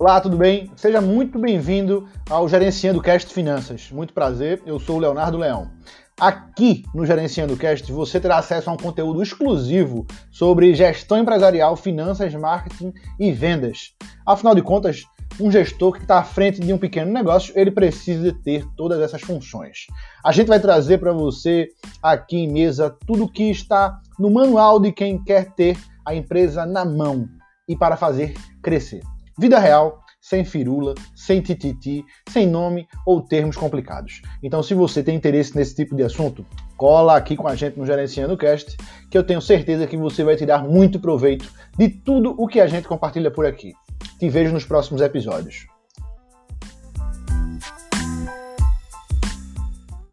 Olá, tudo bem? Seja muito bem-vindo ao Gerenciando Cast Finanças. Muito prazer, eu sou o Leonardo Leão. Aqui no Gerenciando Cast você terá acesso a um conteúdo exclusivo sobre gestão empresarial, finanças, marketing e vendas. Afinal de contas, um gestor que está à frente de um pequeno negócio, ele precisa ter todas essas funções. A gente vai trazer para você aqui em mesa tudo que está no manual de quem quer ter a empresa na mão e para fazer crescer. Vida real, sem firula, sem tititi, sem nome ou termos complicados. Então, se você tem interesse nesse tipo de assunto, cola aqui com a gente no Gerenciando Cast, que eu tenho certeza que você vai tirar muito proveito de tudo o que a gente compartilha por aqui. Te vejo nos próximos episódios.